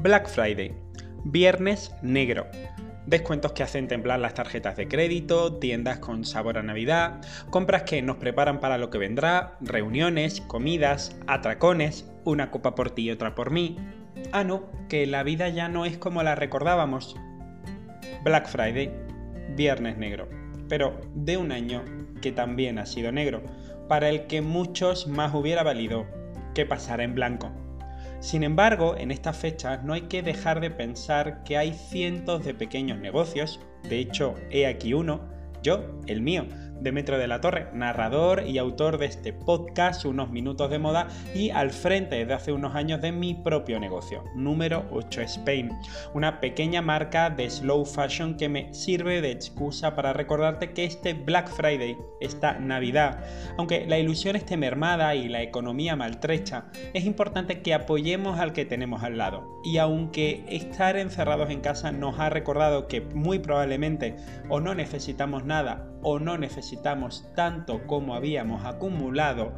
Black Friday, Viernes Negro. Descuentos que hacen temblar las tarjetas de crédito, tiendas con sabor a Navidad, compras que nos preparan para lo que vendrá, reuniones, comidas, atracones, una copa por ti y otra por mí. Ah, no, que la vida ya no es como la recordábamos. Black Friday, Viernes Negro, pero de un año que también ha sido negro, para el que muchos más hubiera valido que pasara en blanco. Sin embargo, en estas fechas no hay que dejar de pensar que hay cientos de pequeños negocios, de hecho, he aquí uno, yo, el mío, Demetrio de la Torre, narrador y autor de este podcast Unos Minutos de Moda y al frente desde hace unos años de mi propio negocio, número 8 Spain, una pequeña marca de slow fashion que me sirve de excusa para recordarte que este Black Friday, esta Navidad, aunque la ilusión esté mermada y la economía maltrecha, es importante que apoyemos al que tenemos al lado. Y aunque estar encerrados en casa nos ha recordado que muy probablemente o no necesitamos nada o no necesitamos tanto como habíamos acumulado,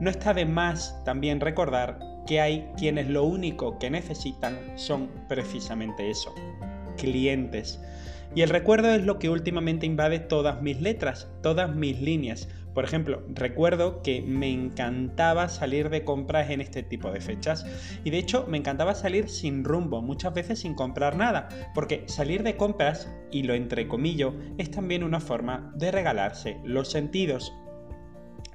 no está de más también recordar que hay quienes lo único que necesitan son precisamente eso, clientes. Y el recuerdo es lo que últimamente invade todas mis letras, todas mis líneas. Por ejemplo, recuerdo que me encantaba salir de compras en este tipo de fechas y de hecho me encantaba salir sin rumbo, muchas veces sin comprar nada, porque salir de compras, y lo entrecomillo, es también una forma de regalarse los sentidos.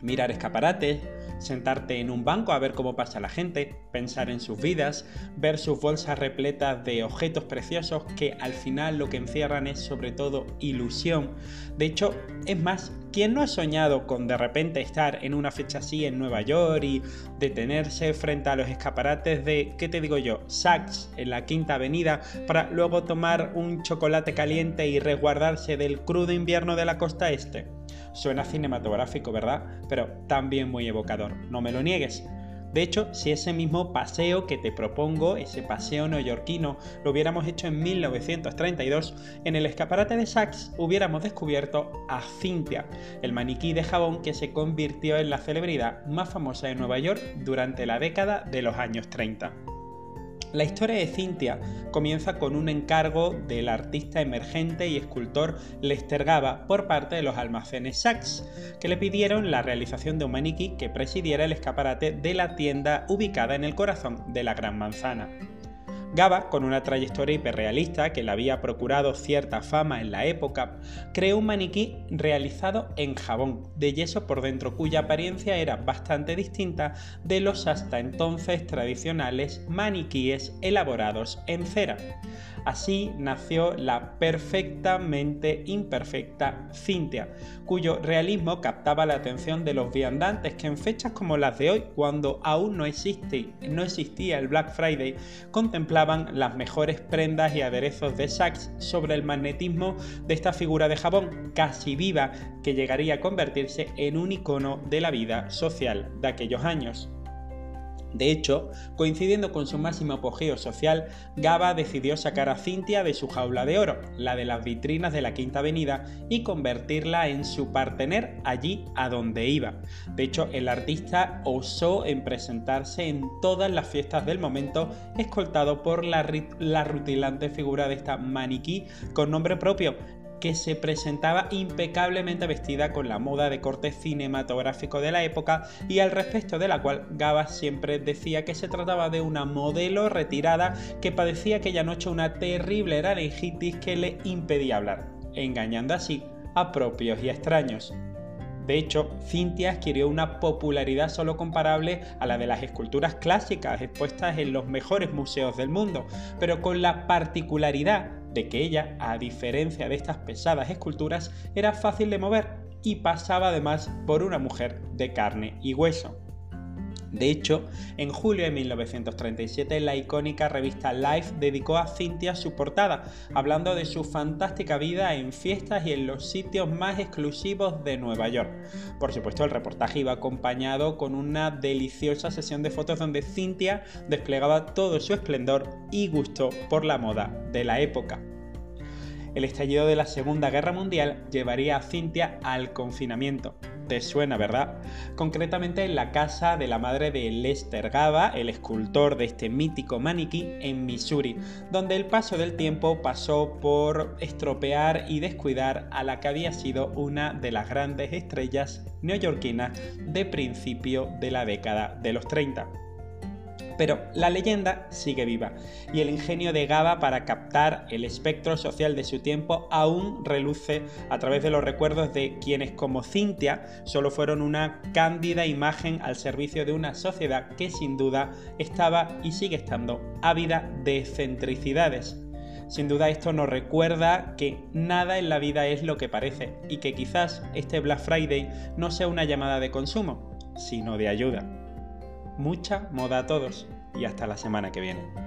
Mirar escaparates, sentarte en un banco a ver cómo pasa la gente, pensar en sus vidas, ver sus bolsas repletas de objetos preciosos que al final lo que encierran es sobre todo ilusión. De hecho, es más, ¿quién no ha soñado con de repente estar en una fecha así en Nueva York y detenerse frente a los escaparates de, ¿qué te digo yo?, Saks en la Quinta Avenida para luego tomar un chocolate caliente y resguardarse del crudo invierno de la costa este? Suena cinematográfico, ¿verdad? Pero también muy evocador, no me lo niegues. De hecho, si ese mismo paseo que te propongo, ese paseo neoyorquino, lo hubiéramos hecho en 1932, en el escaparate de Saks hubiéramos descubierto a Cynthia, el maniquí de jabón que se convirtió en la celebridad más famosa de Nueva York durante la década de los años 30. La historia de Cintia comienza con un encargo del artista emergente y escultor Lester Gaba por parte de los almacenes Saks, que le pidieron la realización de un maniquí que presidiera el escaparate de la tienda ubicada en el corazón de la Gran Manzana. Gaba, con una trayectoria hiperrealista que le había procurado cierta fama en la época, creó un maniquí realizado en jabón, de yeso por dentro, cuya apariencia era bastante distinta de los hasta entonces tradicionales maniquíes elaborados en cera. Así nació la perfectamente imperfecta Cintia, cuyo realismo captaba la atención de los viandantes que en fechas como las de hoy, cuando aún no, existe, no existía el Black Friday, contemplaban las mejores prendas y aderezos de Saks sobre el magnetismo de esta figura de jabón casi viva que llegaría a convertirse en un icono de la vida social de aquellos años. De hecho, coincidiendo con su máximo apogeo social, Gaba decidió sacar a Cintia de su jaula de oro, la de las vitrinas de la Quinta Avenida, y convertirla en su partener allí a donde iba. De hecho, el artista osó en presentarse en todas las fiestas del momento, escoltado por la, la rutilante figura de esta maniquí con nombre propio, que se presentaba impecablemente vestida con la moda de corte cinematográfico de la época y al respecto de la cual Gaba siempre decía que se trataba de una modelo retirada que padecía aquella noche una terrible laringitis que le impedía hablar, engañando así a propios y extraños. De hecho, Cintia adquirió una popularidad solo comparable a la de las esculturas clásicas expuestas en los mejores museos del mundo, pero con la particularidad de que ella, a diferencia de estas pesadas esculturas, era fácil de mover y pasaba además por una mujer de carne y hueso. De hecho, en julio de 1937 la icónica revista Life dedicó a Cynthia su portada, hablando de su fantástica vida en fiestas y en los sitios más exclusivos de Nueva York. Por supuesto, el reportaje iba acompañado con una deliciosa sesión de fotos donde Cynthia desplegaba todo su esplendor y gusto por la moda de la época. El estallido de la Segunda Guerra Mundial llevaría a Cynthia al confinamiento. Te suena, ¿verdad? Concretamente en la casa de la madre de Lester Gaba, el escultor de este mítico maniquí, en Missouri, donde el paso del tiempo pasó por estropear y descuidar a la que había sido una de las grandes estrellas neoyorquinas de principio de la década de los 30. Pero la leyenda sigue viva y el ingenio de Gaba para captar el espectro social de su tiempo aún reluce a través de los recuerdos de quienes como Cintia solo fueron una cándida imagen al servicio de una sociedad que sin duda estaba y sigue estando ávida de excentricidades. Sin duda esto nos recuerda que nada en la vida es lo que parece y que quizás este Black Friday no sea una llamada de consumo, sino de ayuda. Mucha moda a todos y hasta la semana que viene.